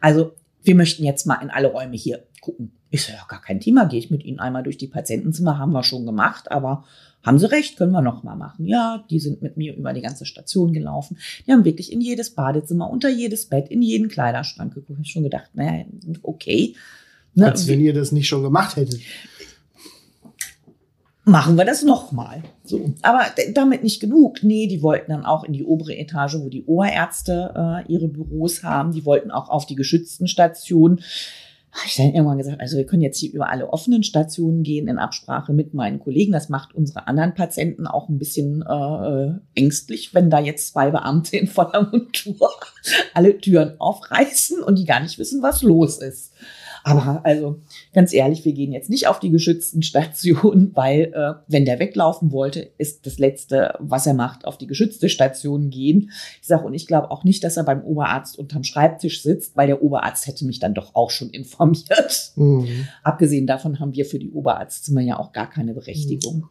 also wir möchten jetzt mal in alle Räume hier gucken. Ist ja gar kein Thema, gehe ich mit Ihnen einmal durch die Patientenzimmer, haben wir schon gemacht, aber haben Sie recht, können wir noch mal machen. Ja, die sind mit mir über die ganze Station gelaufen. Die haben wirklich in jedes Badezimmer, unter jedes Bett, in jeden Kleiderschrank geguckt. Ich habe schon gedacht, naja, okay, Ne? Als wenn ihr das nicht schon gemacht hättet. Machen wir das nochmal. So. Aber damit nicht genug. Nee, die wollten dann auch in die obere Etage, wo die Oberärzte äh, ihre Büros haben. Die wollten auch auf die geschützten Stationen. Habe ich dann irgendwann gesagt, also wir können jetzt hier über alle offenen Stationen gehen in Absprache mit meinen Kollegen. Das macht unsere anderen Patienten auch ein bisschen äh, ängstlich, wenn da jetzt zwei Beamte in voller Montur alle Türen aufreißen und die gar nicht wissen, was los ist. Aber also ganz ehrlich, wir gehen jetzt nicht auf die geschützten Stationen, weil äh, wenn der weglaufen wollte, ist das Letzte, was er macht, auf die geschützte Station gehen. Ich sage, und ich glaube auch nicht, dass er beim Oberarzt unterm Schreibtisch sitzt, weil der Oberarzt hätte mich dann doch auch schon informiert. Mhm. Abgesehen davon haben wir für die Oberarztzimmer ja auch gar keine Berechtigung.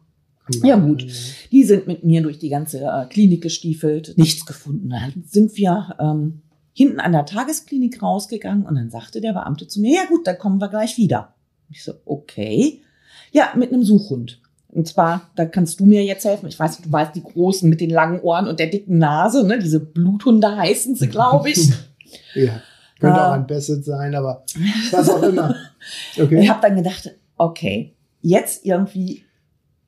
Mhm. Ja gut, die sind mit mir durch die ganze äh, Klinik gestiefelt, nichts gefunden. Dann sind wir ähm, hinten an der Tagesklinik rausgegangen und dann sagte der Beamte zu mir, ja gut, dann kommen wir gleich wieder. Ich so, okay. Ja, mit einem Suchhund. Und zwar, da kannst du mir jetzt helfen. Ich weiß, du weißt, die großen mit den langen Ohren und der dicken Nase, ne? Diese Bluthunde heißen sie, glaube ich. ja, könnte äh, auch ein Basset sein, aber was auch immer. Okay. Ich habe dann gedacht, okay, jetzt irgendwie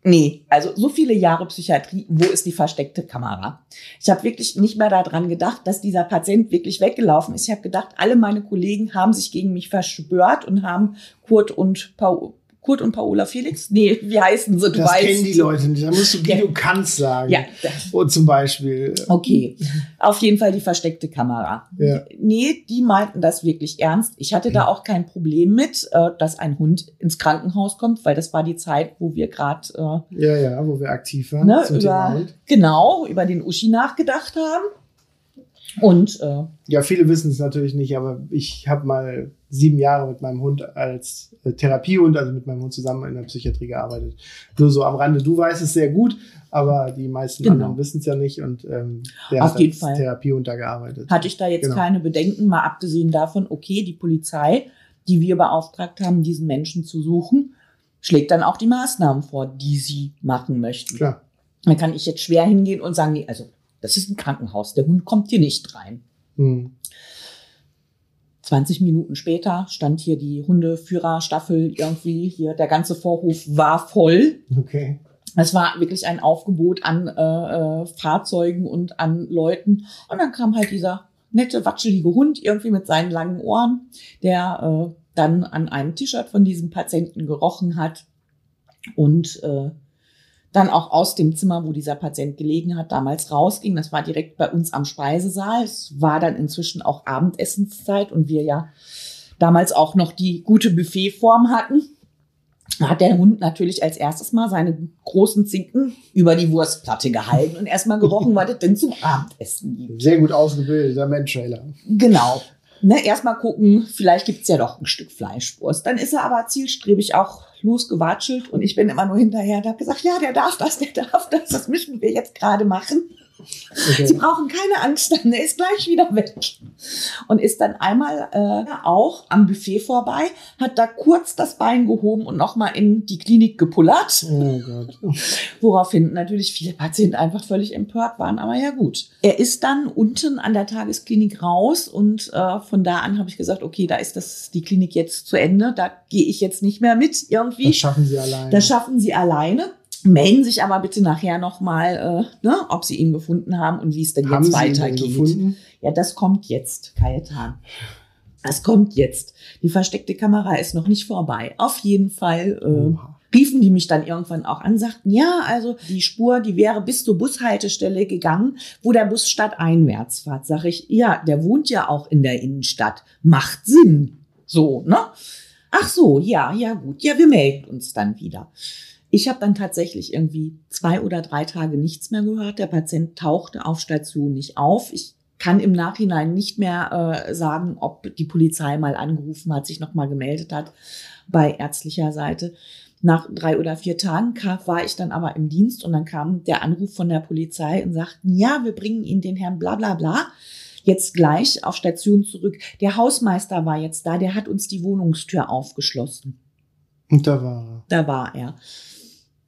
Nee, also so viele Jahre Psychiatrie, wo ist die versteckte Kamera? Ich habe wirklich nicht mehr daran gedacht, dass dieser Patient wirklich weggelaufen ist. Ich habe gedacht, alle meine Kollegen haben sich gegen mich verspürt und haben Kurt und Paul, Kurt und Paola Felix? Nee, wie heißen sie? Du das weißt. kennen die Leute nicht. Da musst du, wie ja. du kannst sagen. Ja. Und zum Beispiel. Okay. Auf jeden Fall die versteckte Kamera. Ja. Nee, die meinten das wirklich ernst. Ich hatte da auch kein Problem mit, äh, dass ein Hund ins Krankenhaus kommt, weil das war die Zeit, wo wir gerade. Äh, ja, ja, wo wir aktiv waren. Ne, über, genau, über den Uschi nachgedacht haben. Und äh, ja, viele wissen es natürlich nicht, aber ich habe mal sieben Jahre mit meinem Hund als äh, Therapiehund, also mit meinem Hund zusammen in der Psychiatrie gearbeitet. Nur so am Rande. Du weißt es sehr gut, aber die meisten genau. anderen wissen es ja nicht und ähm, der Auf hat als Fall. Therapiehund da gearbeitet. Hatte ich da jetzt genau. keine Bedenken, mal abgesehen davon, okay, die Polizei, die wir beauftragt haben, diesen Menschen zu suchen, schlägt dann auch die Maßnahmen vor, die sie machen möchten. Klar. Dann kann ich jetzt schwer hingehen und sagen, nee, also das ist ein Krankenhaus. Der Hund kommt hier nicht rein. Mhm. 20 Minuten später stand hier die Hundeführerstaffel irgendwie hier. Der ganze Vorhof war voll. Okay. Es war wirklich ein Aufgebot an äh, äh, Fahrzeugen und an Leuten. Und dann kam halt dieser nette, watschelige Hund irgendwie mit seinen langen Ohren, der äh, dann an einem T-Shirt von diesem Patienten gerochen hat und äh, dann auch aus dem Zimmer, wo dieser Patient gelegen hat, damals rausging. Das war direkt bei uns am Speisesaal. Es war dann inzwischen auch Abendessenszeit und wir ja damals auch noch die gute Buffetform hatten. Da hat der Hund natürlich als erstes mal seine großen Zinken über die Wurstplatte gehalten und erstmal gerochen, was es denn zum Abendessen gibt. Sehr gut ausgebildeter Mensch, Genau. Ne, erstmal gucken, vielleicht gibt's ja doch ein Stück Fleischwurst. Dann ist er aber zielstrebig auch losgewatschelt und ich bin immer nur hinterher und habe gesagt, ja, der darf das, der darf das, das müssen wir jetzt gerade machen. Okay. Sie brauchen keine Angst, dann er ist gleich wieder weg. Und ist dann einmal äh, auch am Buffet vorbei, hat da kurz das Bein gehoben und nochmal in die Klinik gepullert. Oh Gott. Woraufhin natürlich viele Patienten einfach völlig empört waren, aber ja gut. Er ist dann unten an der Tagesklinik raus und äh, von da an habe ich gesagt, okay, da ist das die Klinik jetzt zu Ende, da gehe ich jetzt nicht mehr mit irgendwie. Das schaffen Sie alleine. Das schaffen Sie alleine. Melden sich aber bitte nachher nochmal, äh, ne, ob sie ihn gefunden haben und wie es denn haben jetzt weitergeht. Ja, das kommt jetzt, Kajetan. Das kommt jetzt. Die versteckte Kamera ist noch nicht vorbei. Auf jeden Fall äh, riefen die mich dann irgendwann auch an, sagten, ja, also die Spur, die wäre bis zur Bushaltestelle gegangen, wo der Bus stadteinwärts fährt. Sag ich, ja, der wohnt ja auch in der Innenstadt. Macht Sinn. So, ne? Ach so, ja, ja gut. Ja, wir melden uns dann wieder. Ich habe dann tatsächlich irgendwie zwei oder drei Tage nichts mehr gehört. Der Patient tauchte auf Station nicht auf. Ich kann im Nachhinein nicht mehr äh, sagen, ob die Polizei mal angerufen hat, sich nochmal gemeldet hat bei ärztlicher Seite. Nach drei oder vier Tagen war ich dann aber im Dienst und dann kam der Anruf von der Polizei und sagten, ja, wir bringen Ihnen den Herrn bla bla bla jetzt gleich auf Station zurück. Der Hausmeister war jetzt da, der hat uns die Wohnungstür aufgeschlossen. Und da war er. Da war er.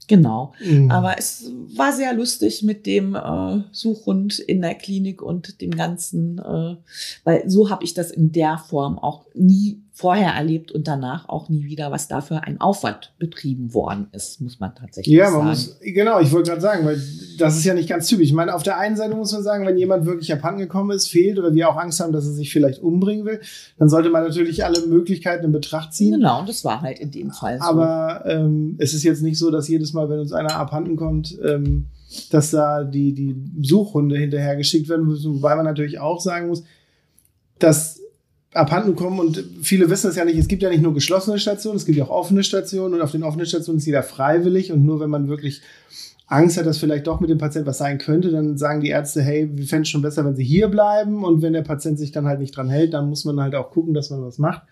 Genau. Mhm. Aber es war sehr lustig mit dem äh, Suchhund in der Klinik und dem ganzen, äh, weil so habe ich das in der Form auch nie vorher erlebt und danach auch nie wieder, was dafür ein Aufwand betrieben worden ist, muss man tatsächlich ja, man sagen. Muss, genau, ich wollte gerade sagen, weil das ist ja nicht ganz typisch. Ich meine, auf der einen Seite muss man sagen, wenn jemand wirklich abhandengekommen ist, fehlt oder wir auch Angst haben, dass er sich vielleicht umbringen will, dann sollte man natürlich alle Möglichkeiten in Betracht ziehen. Genau, das war halt in dem Fall so. Aber ähm, es ist jetzt nicht so, dass jedes Mal, wenn uns einer abhanden kommt, ähm, dass da die, die Suchhunde hinterher geschickt werden müssen, wobei man natürlich auch sagen muss, dass abhanden kommen und viele wissen es ja nicht, es gibt ja nicht nur geschlossene Stationen, es gibt ja auch offene Stationen und auf den offenen Stationen ist jeder freiwillig und nur wenn man wirklich Angst hat, dass vielleicht doch mit dem Patienten was sein könnte, dann sagen die Ärzte, hey, wir fänden es schon besser, wenn sie hier bleiben und wenn der Patient sich dann halt nicht dran hält, dann muss man halt auch gucken, dass man was macht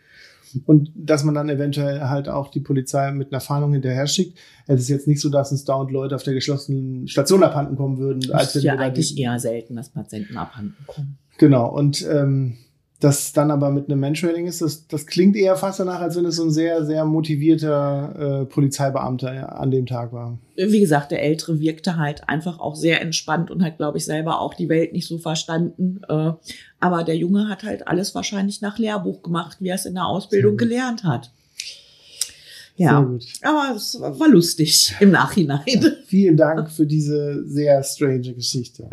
und dass man dann eventuell halt auch die Polizei mit einer Fahndung hinterher schickt. Es ist jetzt nicht so, dass uns dauernd Leute auf der geschlossenen Station abhanden kommen würden. Das ist ja eigentlich eher selten, dass Patienten abhanden kommen. Genau, und ähm, das dann aber mit einem Menschenrating ist, das, das klingt eher fast danach, als wenn es so ein sehr, sehr motivierter äh, Polizeibeamter an dem Tag war. Wie gesagt, der Ältere wirkte halt einfach auch sehr entspannt und hat, glaube ich, selber auch die Welt nicht so verstanden. Äh, aber der Junge hat halt alles wahrscheinlich nach Lehrbuch gemacht, wie er es in der Ausbildung gelernt hat. Ja, aber es war lustig im Nachhinein. Vielen Dank für diese sehr strange Geschichte.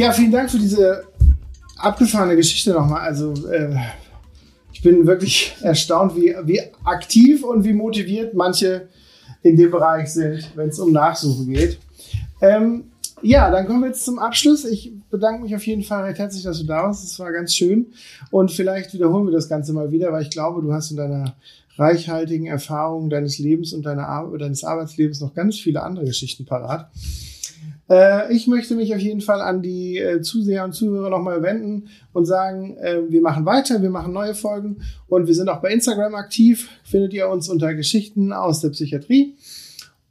Ja, vielen Dank für diese abgefahrene Geschichte nochmal. Also, äh, ich bin wirklich erstaunt, wie, wie aktiv und wie motiviert manche in dem Bereich sind, wenn es um Nachsuche geht. Ähm, ja, dann kommen wir jetzt zum Abschluss. Ich bedanke mich auf jeden Fall recht herzlich, dass du da warst. Es war ganz schön. Und vielleicht wiederholen wir das Ganze mal wieder, weil ich glaube, du hast in deiner reichhaltigen Erfahrung deines Lebens und deiner, deines Arbeitslebens noch ganz viele andere Geschichten parat. Äh, ich möchte mich auf jeden Fall an die äh, Zuseher und Zuhörer nochmal wenden und sagen, äh, wir machen weiter, wir machen neue Folgen und wir sind auch bei Instagram aktiv. Findet ihr uns unter Geschichten aus der Psychiatrie.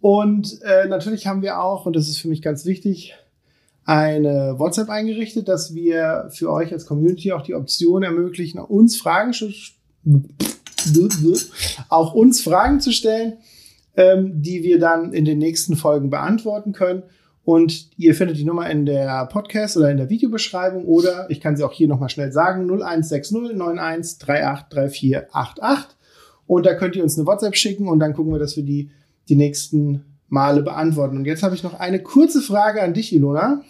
Und äh, natürlich haben wir auch, und das ist für mich ganz wichtig, eine WhatsApp eingerichtet, dass wir für euch als Community auch die Option ermöglichen, uns Fragen auch uns Fragen zu stellen, ähm, die wir dann in den nächsten Folgen beantworten können. Und ihr findet die Nummer in der Podcast oder in der Videobeschreibung oder ich kann sie auch hier nochmal schnell sagen, 0160 91 383488. Und da könnt ihr uns eine WhatsApp schicken und dann gucken wir, dass wir die die nächsten Male beantworten. Und jetzt habe ich noch eine kurze Frage an dich, Ilona,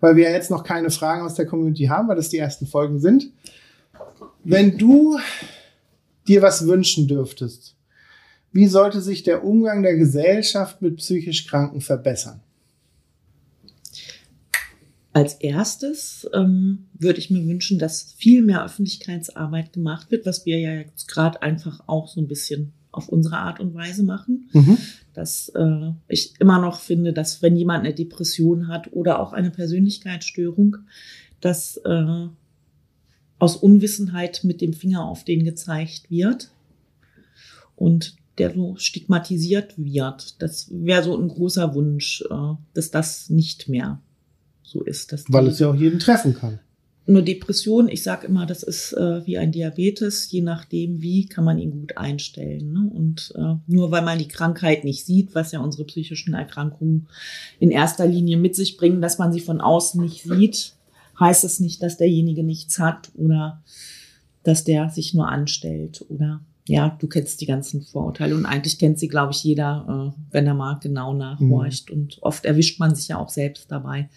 weil wir ja jetzt noch keine Fragen aus der Community haben, weil das die ersten Folgen sind. Wenn du dir was wünschen dürftest, wie sollte sich der Umgang der Gesellschaft mit psychisch Kranken verbessern? Als erstes ähm, würde ich mir wünschen, dass viel mehr Öffentlichkeitsarbeit gemacht wird, was wir ja jetzt gerade einfach auch so ein bisschen auf unsere Art und Weise machen. Mhm. Dass äh, ich immer noch finde, dass wenn jemand eine Depression hat oder auch eine Persönlichkeitsstörung, dass äh, aus Unwissenheit mit dem Finger auf den gezeigt wird und der so stigmatisiert wird. Das wäre so ein großer Wunsch, äh, dass das nicht mehr so ist. Weil es ja auch jeden treffen kann. Nur Depression, ich sage immer, das ist äh, wie ein Diabetes, je nachdem, wie kann man ihn gut einstellen. Ne? Und äh, nur weil man die Krankheit nicht sieht, was ja unsere psychischen Erkrankungen in erster Linie mit sich bringen, dass man sie von außen nicht sieht, heißt es nicht, dass derjenige nichts hat oder dass der sich nur anstellt oder ja, du kennst die ganzen Vorurteile und eigentlich kennt sie, glaube ich, jeder, äh, wenn er mal genau nachhorcht. Mhm. Und oft erwischt man sich ja auch selbst dabei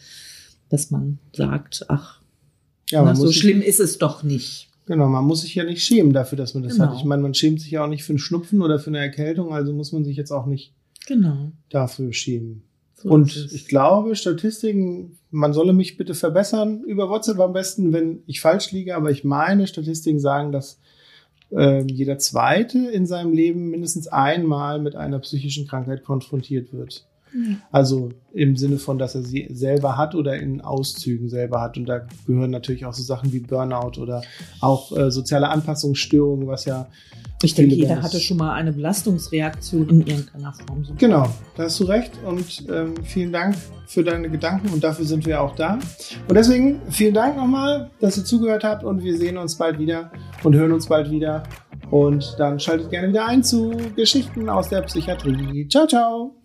dass man sagt, ach, ja, na, so schlimm ist es doch nicht. Genau, man muss sich ja nicht schämen dafür, dass man das genau. hat. Ich meine, man schämt sich ja auch nicht für einen Schnupfen oder für eine Erkältung, also muss man sich jetzt auch nicht genau. dafür schämen. So und ich glaube, Statistiken, man solle mich bitte verbessern über WhatsApp am besten, wenn ich falsch liege, aber ich meine, Statistiken sagen, dass äh, jeder Zweite in seinem Leben mindestens einmal mit einer psychischen Krankheit konfrontiert wird. Also im Sinne von, dass er sie selber hat oder in Auszügen selber hat. Und da gehören natürlich auch so Sachen wie Burnout oder auch äh, soziale Anpassungsstörungen, was ja. Ich denke, jeder hatte schon mal eine Belastungsreaktion in irgendeiner Form. Genau, da hast du recht. Und ähm, vielen Dank für deine Gedanken und dafür sind wir auch da. Und deswegen vielen Dank nochmal, dass ihr zugehört habt und wir sehen uns bald wieder und hören uns bald wieder. Und dann schaltet gerne wieder ein zu Geschichten aus der Psychiatrie. Ciao, ciao!